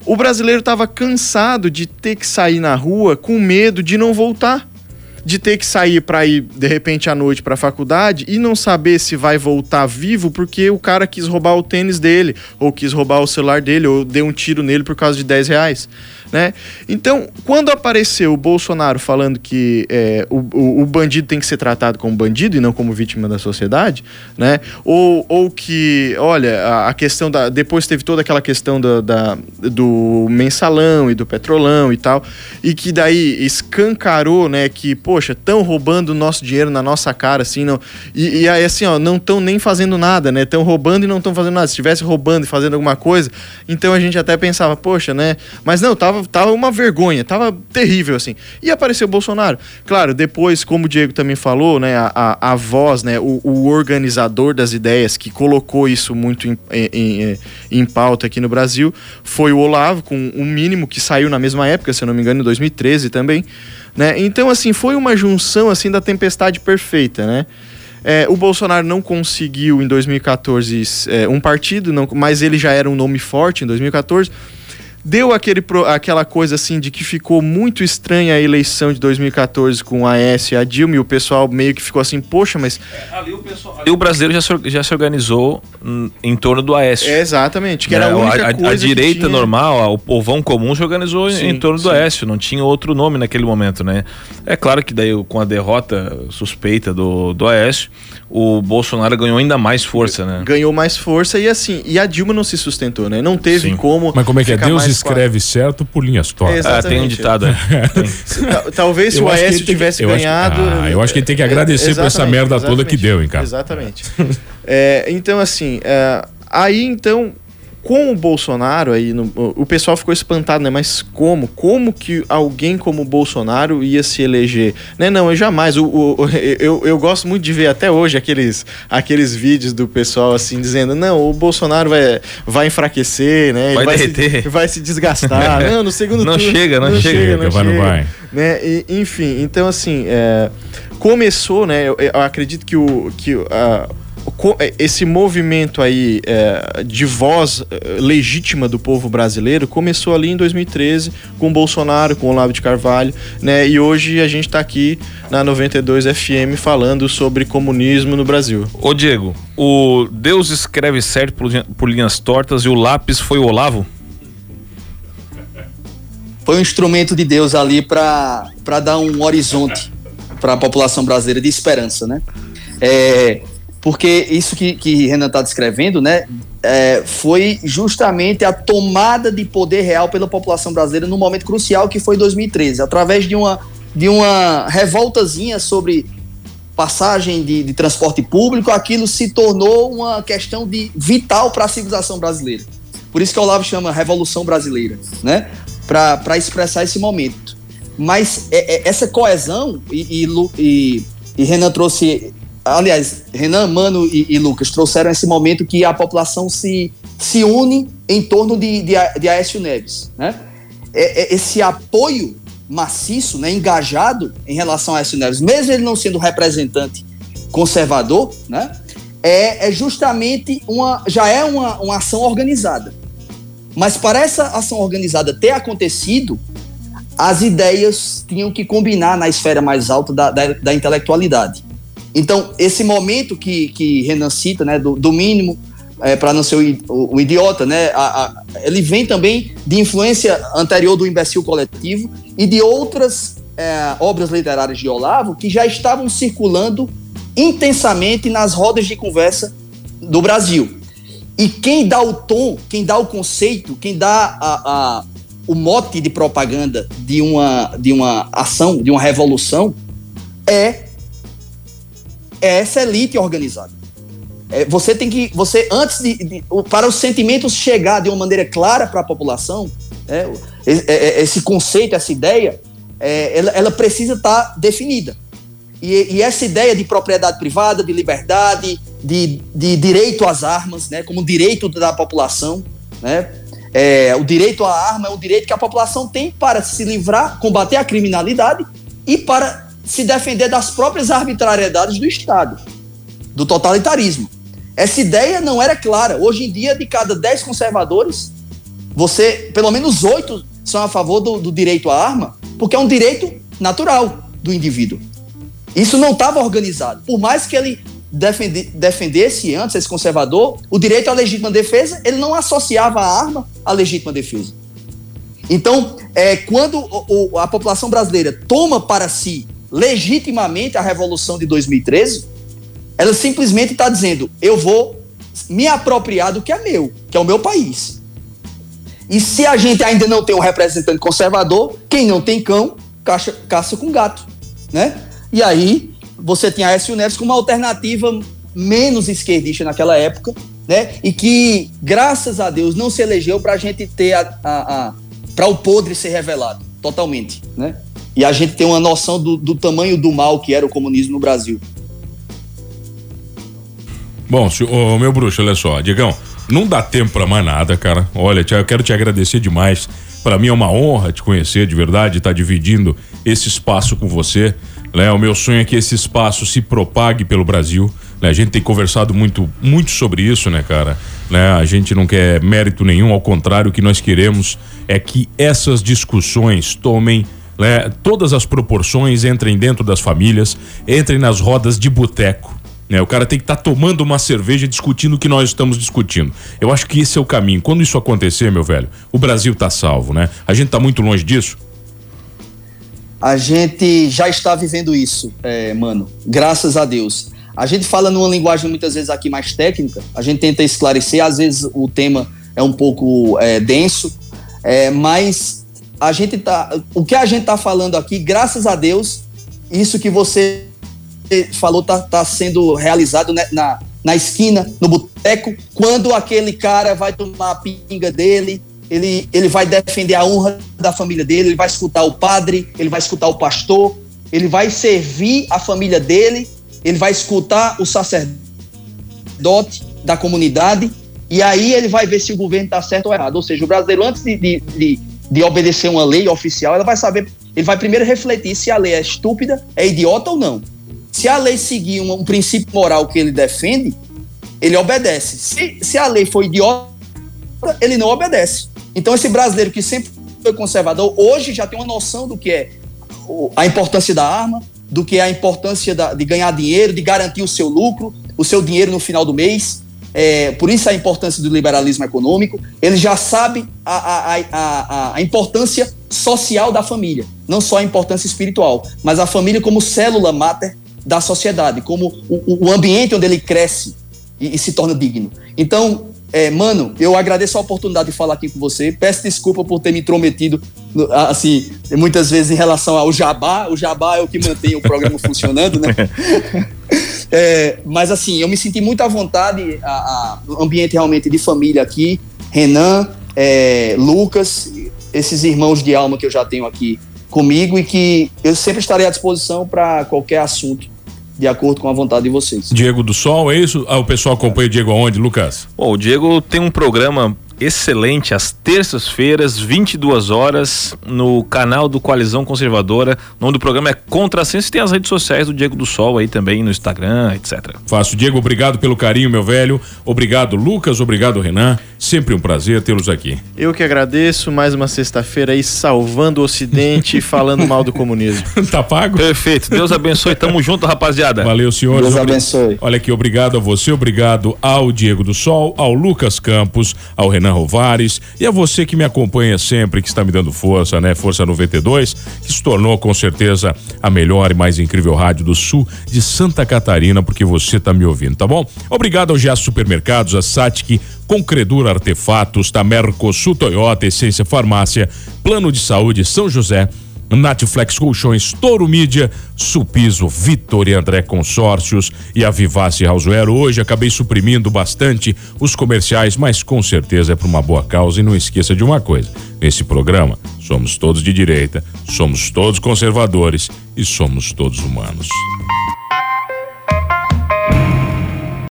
o brasileiro estava cansado de ter que sair na rua com medo de não voltar. De ter que sair para ir de repente à noite para a faculdade e não saber se vai voltar vivo porque o cara quis roubar o tênis dele, ou quis roubar o celular dele, ou deu um tiro nele por causa de 10 reais né? Então, quando apareceu o Bolsonaro falando que é, o, o, o, bandido tem que ser tratado como bandido e não como vítima da sociedade, né? Ou, ou que, olha, a, a questão da. Depois teve toda aquela questão da, da, do mensalão e do petrolão e tal, e que daí escancarou, né, que, poxa, estão roubando o nosso dinheiro na nossa cara, assim, não. E, e aí, assim, ó, não estão nem fazendo nada, né? Estão roubando e não estão fazendo nada. Se estivesse roubando e fazendo alguma coisa, então a gente até pensava, poxa, né? Mas não, tava tava, tava uma vergonha, tava terrível, assim. E apareceu o Bolsonaro. Claro, depois, como o Diego também falou, né, a, a, a voz, né, o, o, organizador das ideias que colocou isso muito em, em, em, pauta aqui no Brasil foi o Olavo, com um mínimo que saiu na mesma época, se eu não me engano, em 2013 também. Né? Então, assim, foi uma junção assim da tempestade perfeita, né? É, o Bolsonaro não conseguiu em 2014 é, um partido, não, mas ele já era um nome forte em 2014 deu aquele, aquela coisa assim de que ficou muito estranha a eleição de 2014 com a S e a Dilma e o pessoal meio que ficou assim, poxa, mas. É, ali, o pessoal, ali o brasileiro já se, já se organizou em torno do Aécio. É, exatamente, que era a né, única a, coisa. A direita tinha... normal, o povão comum se organizou sim, em torno do Aécio, não tinha outro nome naquele momento, né? É claro que daí com a derrota suspeita do, do Aécio, o Bolsonaro ganhou ainda mais força, né? Ganhou mais força e assim, e a Dilma não se sustentou, né? Não teve sim. como. Mas como é que é? Deus escreve certo por linhas tortas. É, ah, tem um ditado. É. Talvez se o Aécio tivesse ganhado. Acho, ah, eu acho que ele tem que agradecer por essa merda toda que deu, hein, cara. Exatamente. é, então, assim, é, aí então com o Bolsonaro aí, no, o pessoal ficou espantado, né? Mas como? Como que alguém como o Bolsonaro ia se eleger? Né? Não, eu jamais. O, o, [laughs] eu, eu gosto muito de ver até hoje aqueles, aqueles vídeos do pessoal assim dizendo: não, o Bolsonaro vai, vai enfraquecer, né? Vai, vai derreter. Se, [laughs] vai se desgastar. [laughs] não, no segundo não turno. Chega, não, não chega, chega. Não vai, chega. Não vai. Né? E, enfim, então assim. É, começou, né? Eu, eu, acredito que o. Que, uh, é, esse movimento aí é, de voz é, legítima do povo brasileiro começou ali em 2013 com Bolsonaro, com Olavo de Carvalho, né? E hoje a gente está aqui na 92 FM falando sobre comunismo no Brasil. Ô Diego, o Deus escreve certo por, por linhas tortas e o lápis foi o Olavo? Foi um instrumento de Deus ali para dar um horizonte para a população brasileira de esperança, né? É, porque isso que, que Renan está descrevendo, né, é, foi justamente a tomada de poder real pela população brasileira no momento crucial que foi 2013, através de uma, de uma revoltazinha sobre passagem de, de transporte público, aquilo se tornou uma questão de vital para a civilização brasileira. Por isso que o Olavo chama Revolução Brasileira, né? Para expressar esse momento. Mas é, é, essa coesão, e, e, e, e Renan trouxe aliás, Renan, Mano e, e, Lucas trouxeram esse momento que a população se, se une em torno de, de, de Aécio Neves. Né? É, é, esse apoio maciço, né, engajado em relação a Aécio Neves, mesmo ele não sendo representante conservador, né, é, é justamente uma, já é uma, uma ação organizada. Mas para essa ação organizada ter acontecido, as ideias tinham que combinar na esfera mais alta da, da, da intelectualidade. Então, esse momento que, que Renan cita, né, do, do mínimo, é, para não ser o, o, o idiota, né, a, a, ele vem também de influência anterior do imbecil coletivo e de outras é, obras literárias de Olavo que já estavam circulando intensamente nas rodas de conversa do Brasil. E quem dá o tom, quem dá o conceito, quem dá a, a, o mote de propaganda de uma, de uma ação, de uma revolução, é é essa elite organizada. É, você tem que, você antes de, de, para os sentimentos chegar de uma maneira clara para a população, é, é, é, esse conceito, essa ideia, é, ela, ela, precisa estar tá definida. E, e, essa ideia de propriedade privada, de liberdade, de, de direito às armas, né, como direito da população, né, é, o direito à arma é um direito que a população tem para se livrar, combater a criminalidade e para se defender das próprias arbitrariedades do Estado, do totalitarismo. Essa ideia não era clara. Hoje em dia, de cada 10 conservadores, você, pelo menos oito são a favor do, do direito à arma, porque é um direito natural do indivíduo. Isso não estava organizado. Por mais que ele defende, defendesse antes, esse conservador, o direito à legítima defesa, ele não associava a arma à legítima defesa. Então, é, quando o, o, a população brasileira toma para si legitimamente a Revolução de 2013, ela simplesmente está dizendo: eu vou me apropriar do que é meu, que é o meu país. E se a gente ainda não tem um representante conservador, quem não tem cão, caça, caça com gato, né? E aí você tem a Aécio Neves como uma alternativa menos esquerdista naquela época, né? E que, graças a Deus, não se elegeu para a gente ter a, a, a para o podre ser revelado totalmente, né? E a gente tem uma noção do, do tamanho do mal que era o comunismo no Brasil. Bom, oh, meu bruxo, olha só, Diegão, não dá tempo para mais nada, cara. Olha, eu quero te agradecer demais. Para mim é uma honra te conhecer de verdade, estar tá dividindo esse espaço com você. Né? O meu sonho é que esse espaço se propague pelo Brasil. Né? A gente tem conversado muito, muito sobre isso, né, cara? Né? A gente não quer mérito nenhum, ao contrário, o que nós queremos é que essas discussões tomem né, todas as proporções entrem dentro das famílias, entrem nas rodas de boteco. Né? O cara tem que estar tá tomando uma cerveja discutindo o que nós estamos discutindo. Eu acho que esse é o caminho. Quando isso acontecer, meu velho, o Brasil está salvo, né? A gente está muito longe disso. A gente já está vivendo isso, é, mano. Graças a Deus. A gente fala numa linguagem muitas vezes aqui mais técnica. A gente tenta esclarecer. Às vezes o tema é um pouco é, denso, é, mas a gente tá, o que a gente tá falando aqui, graças a Deus, isso que você falou tá, tá sendo realizado né, na, na esquina, no boteco, quando aquele cara vai tomar a pinga dele, ele, ele vai defender a honra da família dele, ele vai escutar o padre, ele vai escutar o pastor, ele vai servir a família dele, ele vai escutar o sacerdote da comunidade, e aí ele vai ver se o governo está certo ou errado. Ou seja, o brasileiro, antes de, de, de de obedecer uma lei oficial, ela vai saber, ele vai primeiro refletir se a lei é estúpida, é idiota ou não. Se a lei seguir um, um princípio moral que ele defende, ele obedece. Se, se a lei for idiota, ele não obedece. Então esse brasileiro que sempre foi conservador, hoje já tem uma noção do que é a importância da arma, do que é a importância da, de ganhar dinheiro, de garantir o seu lucro, o seu dinheiro no final do mês é, por isso a importância do liberalismo econômico, ele já sabe a, a, a, a, importância social da família, não só a importância espiritual, mas a família como célula máter da sociedade, como o, o ambiente onde ele cresce e, e se torna digno. Então, é, mano, eu agradeço a oportunidade de falar aqui com você. Peço desculpa por ter me intrometido, assim, muitas vezes em relação ao jabá. O jabá é o que mantém o programa [laughs] funcionando, né? [laughs] É, mas, assim, eu me senti muito à vontade, a, a, o ambiente realmente de família aqui. Renan, é, Lucas, esses irmãos de alma que eu já tenho aqui comigo e que eu sempre estarei à disposição para qualquer assunto de acordo com a vontade de vocês. Diego do Sol, é isso? Ah, o pessoal acompanha o Diego aonde, Lucas? Bom, o Diego tem um programa excelente às terças-feiras, 22 horas, no canal do Coalizão Conservadora. O nome do programa é Contrassenso e tem as redes sociais do Diego do Sol aí também, no Instagram, etc. Faço. Diego, obrigado pelo carinho, meu velho. Obrigado, Lucas. Obrigado, Renan. Sempre um prazer tê-los aqui. Eu que agradeço. Mais uma sexta-feira aí salvando o Ocidente e falando mal do comunismo. [laughs] tá pago? Perfeito. Deus abençoe. Tamo junto, rapaziada. Valeu, senhores. Deus abençoe. Olha aqui, obrigado a você, obrigado ao Diego do Sol, ao Lucas Campos, ao Renan Rovares e a você que me acompanha sempre, que está me dando força, né? Força 92, que se tornou com certeza a melhor e mais incrível rádio do sul de Santa Catarina, porque você está me ouvindo, tá bom? Obrigado ao Giaço Supermercados, a Satic, Concredura Artefatos, da Mercosul Toyota, Essência Farmácia, Plano de Saúde São José, Natflex Colchões, Toro Mídia, Supiso, Vitor e André Consórcios e a Vivace Houseware. Hoje acabei suprimindo bastante os comerciais, mas com certeza é por uma boa causa. E não esqueça de uma coisa: nesse programa, somos todos de direita, somos todos conservadores e somos todos humanos.